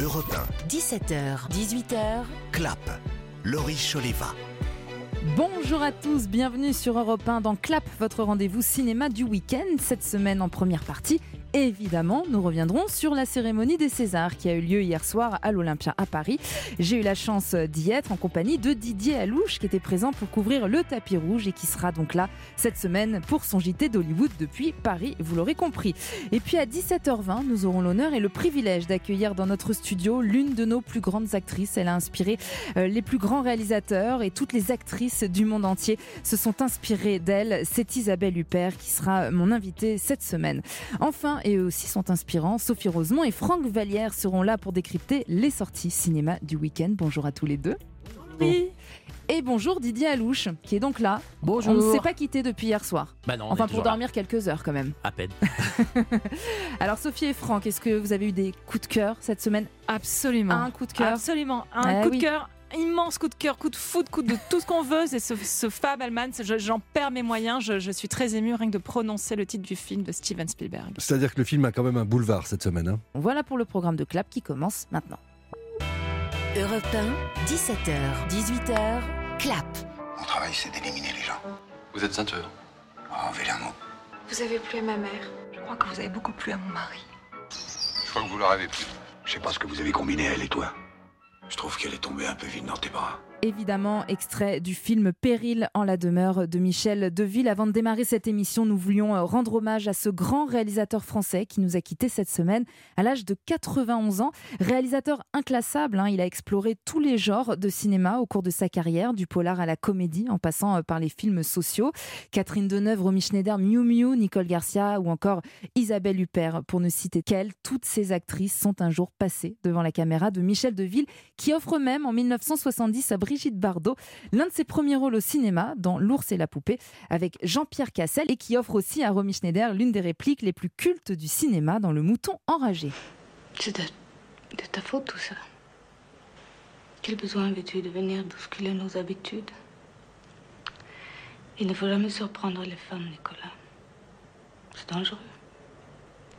Europe 17h, 18h, 1, Clap, Laurie Choleva. Bonjour à tous, bienvenue sur Europe 1 dans Clap, votre rendez-vous cinéma du week-end. Cette semaine en première partie, évidemment, nous reviendrons sur la cérémonie des Césars qui a eu lieu hier soir à l'Olympia à Paris. J'ai eu la chance d'y être en compagnie de Didier Alouche qui était présent pour couvrir le tapis rouge et qui sera donc là cette semaine pour son JT d'Hollywood depuis Paris, vous l'aurez compris. Et puis à 17h20, nous aurons l'honneur et le privilège d'accueillir dans notre studio l'une de nos plus grandes actrices. Elle a inspiré euh, les plus grands réalisateurs et toutes les actrices du monde entier se sont inspirées d'elle. C'est Isabelle Huppert qui sera mon invitée cette semaine. Enfin, et eux aussi sont inspirants. Sophie Rosemont et Franck Vallière seront là pour décrypter les sorties cinéma du week-end. Bonjour à tous les deux. Oui. Et bonjour Didier Alouche, qui est donc là. Bonjour. On ne s'est pas quitté depuis hier soir. Bah non, on Enfin, pour là. dormir quelques heures quand même. À peine. Alors, Sophie et Franck, est-ce que vous avez eu des coups de cœur cette semaine? Absolument. Un coup de cœur? Absolument. Un Eh coup oui. de cœur. Immense coup de cœur, coup de foot, coup de tout ce qu'on veut. C'est ce, ce Fab Alman. J'en perds mes moyens. Je, je suis très émue rien que de prononcer le titre du film de Steven Spielberg. C'est-à-dire que le film a quand même un boulevard cette semaine. hein. Voilà pour le programme de Clap qui commence maintenant. Europe 1, 17h, 18h, Clap. Mon travail, c'est d'éliminer les gens. Vous êtes ceinture. Oh, vilain mot. Vous avez plu à ma mère. Je crois que vous avez beaucoup plu à mon mari. Je crois que vous leur avez plu. Je sais pas ce que vous avez combiné, elle et toi. Je trouve qu'elle est tombée un peu vite dans tes bras. Évidemment, extrait du film Péril en la demeure de Michel Deville. Avant de démarrer cette émission, nous voulions euh, rendre hommage à ce grand réalisateur français qui nous a quittés cette semaine à l'âge de 91 ans. Réalisateur inclassable, hein, il a exploré tous les genres de cinéma au cours de sa carrière, du polar à la comédie, en passant euh, par les films sociaux. Catherine Deneuve, Romy Schneider, Miu Miu, Nicole Garcia ou encore Isabelle Huppert, pour ne citer qu'elle. Toutes ces actrices sont un jour passées devant la caméra de Michel Deville, qui offre même en 1970 à Brigitte Bardot l'un de ses premiers rôles au cinéma dans L'ours et la poupée avec Jean-Pierre Cassel et qui offre aussi à Romy Schneider l'une des répliques les plus cultes du cinéma dans Le mouton enragé. C'est de, ta faute tout ça. Quel besoin avais-tu de venir bousculer nos habitudes? Il ne faut jamais surprendre les femmes, Nicolas. C'est dangereux.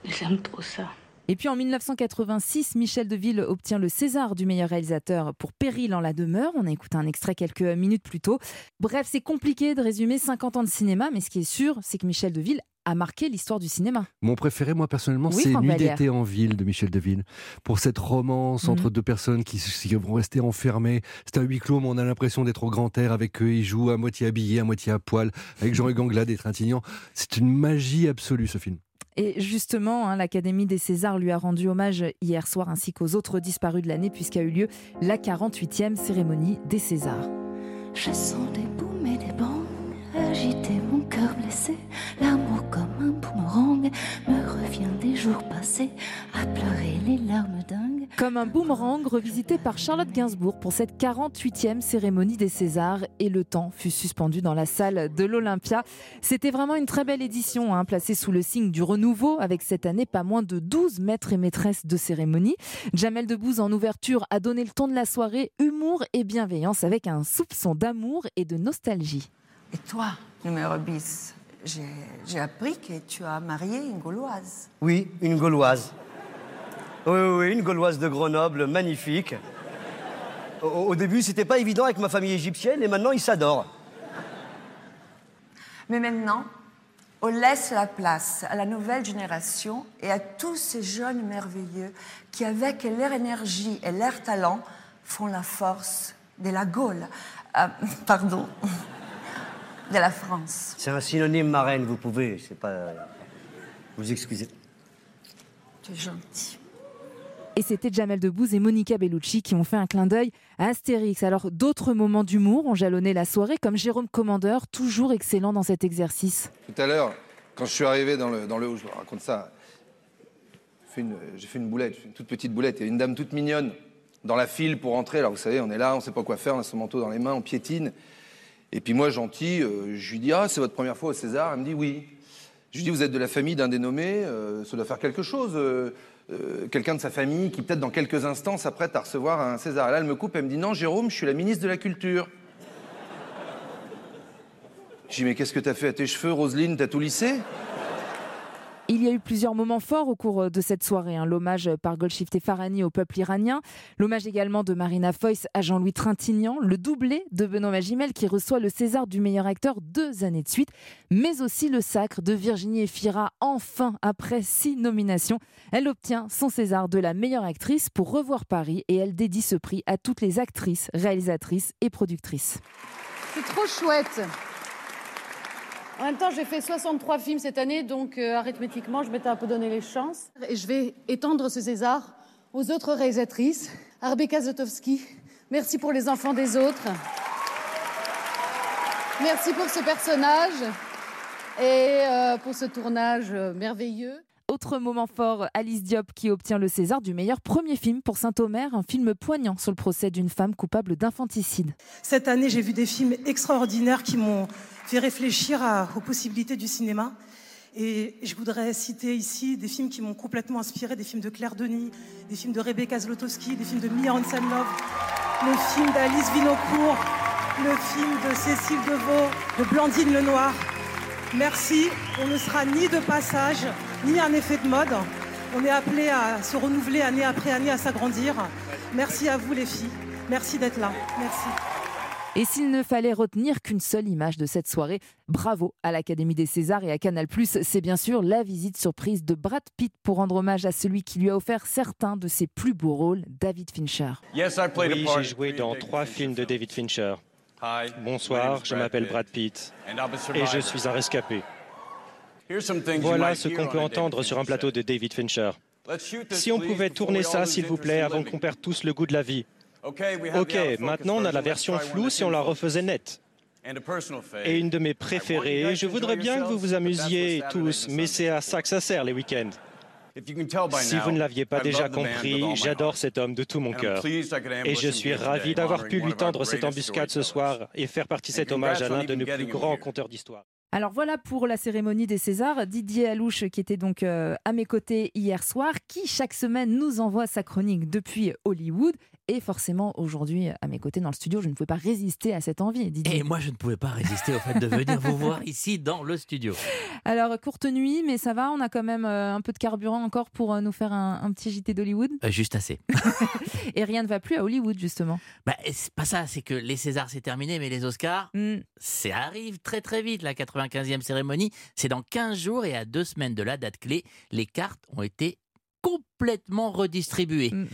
Ils aiment trop ça. Et puis en 1986, Michel Deville obtient le César du meilleur réalisateur pour Péril en la demeure. On a écouté un extrait quelques minutes plus tôt. Bref, c'est compliqué de résumer 50 ans de cinéma, mais ce qui est sûr, c'est que Michel Deville a marqué l'histoire du cinéma. Mon préféré, moi personnellement, Oui, c'est Nuit d'été en ville de Michel Deville. Pour cette romance entre Mhm. deux personnes qui, qui vont rester enfermées. C'est un huis clos, mais on a l'impression d'être au grand air avec eux. Ils jouent à moitié habillés, à moitié à poil, avec Jean-Hugues Anglade et Trintignant. C'est une magie absolue ce film. Et justement, hein, l'Académie des Césars lui a rendu hommage hier soir ainsi qu'aux autres disparus de l'année puisqu'a eu lieu la 48e cérémonie des Césars. Je sens des et des bangs mon cœur blessé. L'amour comme un jours passés à pleurer les larmes dingues. Comme un boomerang revisité par Charlotte Gainsbourg pour cette 48e cérémonie des Césars et le temps fut suspendu dans la salle de l'Olympia. C'était vraiment une très belle édition, hein, placée sous le signe du renouveau avec cette année pas moins de 12 maîtres et maîtresses de cérémonie. Jamel Debbouze en ouverture a donné le ton de la soirée, humour et bienveillance avec un soupçon d'amour et de nostalgie. Et toi, numéro 10, j'ai appris que tu as marié une Gauloise. Oui, une Gauloise. Oui, oui, oui, une Gauloise de Grenoble, magnifique. Au, au début, c'était pas évident avec ma famille égyptienne, et maintenant, ils s'adorent. Mais maintenant, on laisse la place à la nouvelle génération et à tous ces jeunes merveilleux qui, avec leur énergie et leur talent, font la force de la Gaule. Euh, pardon. De la France. C'est un synonyme marraine, vous pouvez, c'est pas. Vous excusez. Tu es gentil. Et c'était Jamel Debbouze et Monica Bellucci qui ont fait un clin d'œil à Astérix. Alors d'autres moments d'humour ont jalonné la soirée, comme Jérôme Commandeur, toujours excellent dans cet exercice. Tout à l'heure, quand je suis arrivé dans le, dans le haut, je vous raconte ça. J'ai fait, une, j'ai fait une boulette, une toute petite boulette. Il y a une dame toute mignonne dans la file pour entrer. Alors vous savez, on est là, on sait pas quoi faire, on a son manteau dans les mains, on piétine. Et puis moi, gentil, euh, je lui dis Ah, c'est votre première fois au César? Elle me dit Oui. Je lui dis Vous êtes de la famille d'un dénommé, euh, ça doit faire quelque chose. euh, Quelqu'un de sa famille qui, peut-être dans quelques instants, s'apprête à recevoir un César. Et là, elle me coupe, elle me dit Non, Jérôme, je suis la ministre de la Culture. Je dis Mais qu'est-ce que t'as fait? À tes cheveux, Roselyne T'as tout lissé? Il y a eu plusieurs moments forts au cours de cette soirée. hein. L'hommage par Golshifteh Farhani au peuple iranien, l'hommage également de Marina Foïs à Jean-Louis Trintignant, le doublé de Benoît Magimel qui reçoit le César du meilleur acteur deux années de suite, mais aussi le sacre de Virginie Efira, enfin après six nominations. Elle obtient son César de la meilleure actrice pour Revoir Paris et elle dédie ce prix à toutes les actrices, réalisatrices et productrices. C'est trop chouette. En même temps, j'ai fait 63 films cette année, donc euh, arithmétiquement, je m'étais un peu donné les chances. Et je vais étendre ce César aux autres réalisatrices. Arbeka Zotowski, merci pour les enfants des autres. Merci pour ce personnage et euh, pour ce tournage euh, merveilleux. Autre moment fort, Alice Diop qui obtient le César du meilleur premier film pour Saint-Omer, un film poignant sur le procès d'une femme coupable d'infanticide. Cette année, j'ai vu des films extraordinaires qui m'ont fait réfléchir aux possibilités du cinéma. Et je voudrais citer ici des films qui m'ont complètement inspiré, des films de Claire Denis, des films de Rebecca Zlotowski, des films de Mia Hansen-Love, le film d'Alice Vinocourt, le film de Cécile Deveau, de Blandine Lenoir. Merci, on ne sera ni de passage, ni un effet de mode. On est appelé à se renouveler année après année, à s'agrandir. Merci à vous les filles, merci d'être là. Merci. Et s'il ne fallait retenir qu'une seule image de cette soirée, bravo à l'Académie des Césars et à Canal+, c'est bien sûr la visite surprise de Brad Pitt pour rendre hommage à celui qui lui a offert certains de ses plus beaux rôles, David Fincher. Oui, j'ai joué dans trois films de David Fincher. Bonsoir, je m'appelle Brad Pitt et je suis un rescapé. Voilà ce qu'on peut entendre sur un plateau de David Fincher. Si on pouvait tourner ça, s'il vous plaît, avant qu'on perde tous le goût de la vie. Ok, maintenant on a la version floue si on la refaisait nette. Et une de mes préférées, je voudrais bien que vous vous amusiez tous, mais c'est à ça que ça sert les week-ends. Si vous ne l'aviez pas déjà compris, j'adore cet homme de tout mon cœur. Et je suis ravi d'avoir pu lui tendre cette embuscade ce soir et faire partie de cet hommage à l'un de nos plus grands conteurs d'histoire. Alors voilà pour la cérémonie des Césars. Didier Alouche, qui était donc euh, à mes côtés hier soir, qui chaque semaine nous envoie sa chronique depuis Hollywood. Et forcément, aujourd'hui, à mes côtés dans le studio, je ne pouvais pas résister à cette envie. Didier. Et moi, je ne pouvais pas résister au fait de venir vous voir ici dans le studio. Alors, courte nuit, mais ça va, on a quand même euh, un peu de carburant encore pour euh, nous faire un, un petit JT d'Hollywood. Euh, juste assez. Et rien ne va plus à Hollywood, justement. Bah, c'est pas ça, c'est que les Césars, c'est terminé, mais les Oscars, Mm. ça arrive très très vite. La 95e cérémonie, c'est dans 15 jours et à deux semaines de la date clé, les cartes ont été complètement redistribuées. Mm,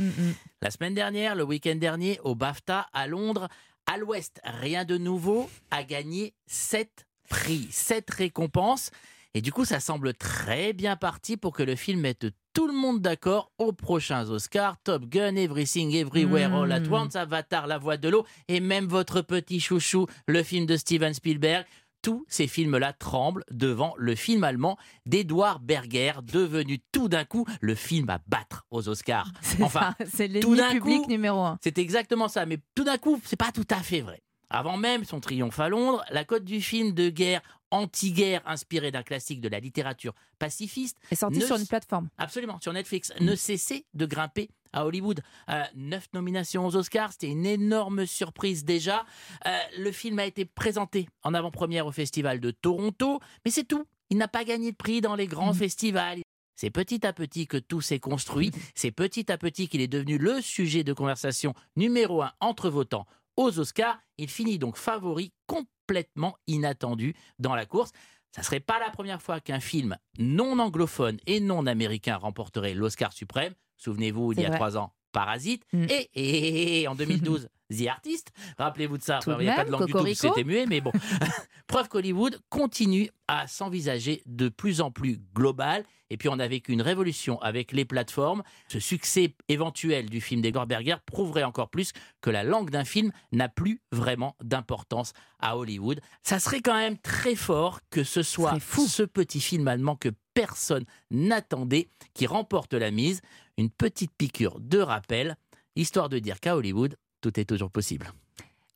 La semaine dernière, le week-end dernier, au BAFTA à Londres, à l'Ouest, rien de nouveau, a gagné 7 prix, 7 récompenses. Et du coup, ça semble très bien parti pour que le film mette tout le monde d'accord aux prochains Oscars. Top Gun, Everything, Everywhere, All at Mm. Once, Avatar, La Voix de l'eau, et même votre petit chouchou, le film de Steven Spielberg. Tous ces films-là tremblent devant le film allemand d'Edouard Berger, devenu tout d'un coup le film à battre aux Oscars. C'est Enfin, c'est l'ennemi public coup, numéro un. c'est exactement ça, mais tout d'un coup, c'est pas tout à fait vrai. Avant même son triomphe à Londres, la cote du film de guerre anti-guerre inspiré d'un classique de la littérature pacifiste est sorti sur une plateforme. Absolument, sur Netflix, ne cessait de grimper à Hollywood. Euh, neuf nominations aux Oscars, c'était une énorme surprise déjà. Euh, le film a été présenté en avant-première au Festival de Toronto, mais c'est tout. Il n'a pas gagné de prix dans les grands festivals. C'est petit à petit que tout s'est construit. C'est petit à petit qu'il est devenu le sujet de conversation numéro un entre votants aux Oscars. Il finit donc favori complètement inattendu dans la course. Ça serait pas la première fois qu'un film non anglophone et non américain remporterait l'Oscar suprême. Souvenez-vous, il y a vrai. trois ans, Parasite. Mm. Et, et- et en 2012, The Artist. Rappelez-vous de ça. Tout de il n'y a pas de langue du tout, Cocorico. c'était muet, mais bon. Preuve qu'Hollywood continue à s'envisager de plus en plus global. Et puis on a vécu une révolution avec les plateformes. Ce succès éventuel du film d'Egor Berger prouverait encore plus que la langue d'un film n'a plus vraiment d'importance à Hollywood. Ça serait quand même très fort que ce soit ce petit film allemand que personne n'attendait qui remporte la mise. Une petite piqûre de rappel, histoire de dire qu'à Hollywood, tout est toujours possible.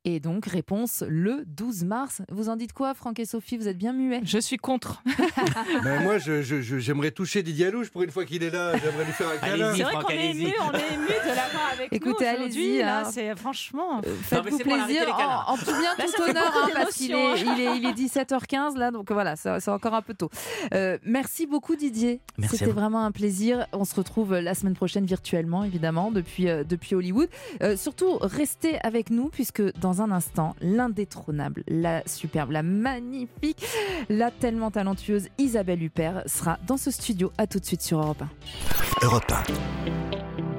Et donc, réponse le 12 mars. Vous en dites quoi, Franck et Sophie? Vous êtes bien muets Je suis contre. Ben, moi, je- je- je- j'aimerais toucher Didier Alouche pour une fois qu'il est là. J'aimerais lui faire un câlin. C'est vrai qu'on est ému, on est ému de l'avoir avec Écoutez, nous aujourd'hui. allez-y, là, hein. C'est franchement. Faites-vous plaisir en, en tout bien, Là, tout fait honneur, hein, parce qu'il est, hein. il est, il est 17h15 là, donc voilà, c'est encore un peu tôt. Euh, merci beaucoup Didier, c'était vraiment un plaisir. On se retrouve la semaine prochaine virtuellement, évidemment, depuis, euh, depuis Hollywood. Euh, surtout, restez avec nous, puisque dans un instant, l'indétrônable, la superbe, la magnifique, la tellement talentueuse Isabelle Huppert sera dans ce studio. À tout de suite sur Europe 1. Europe 1.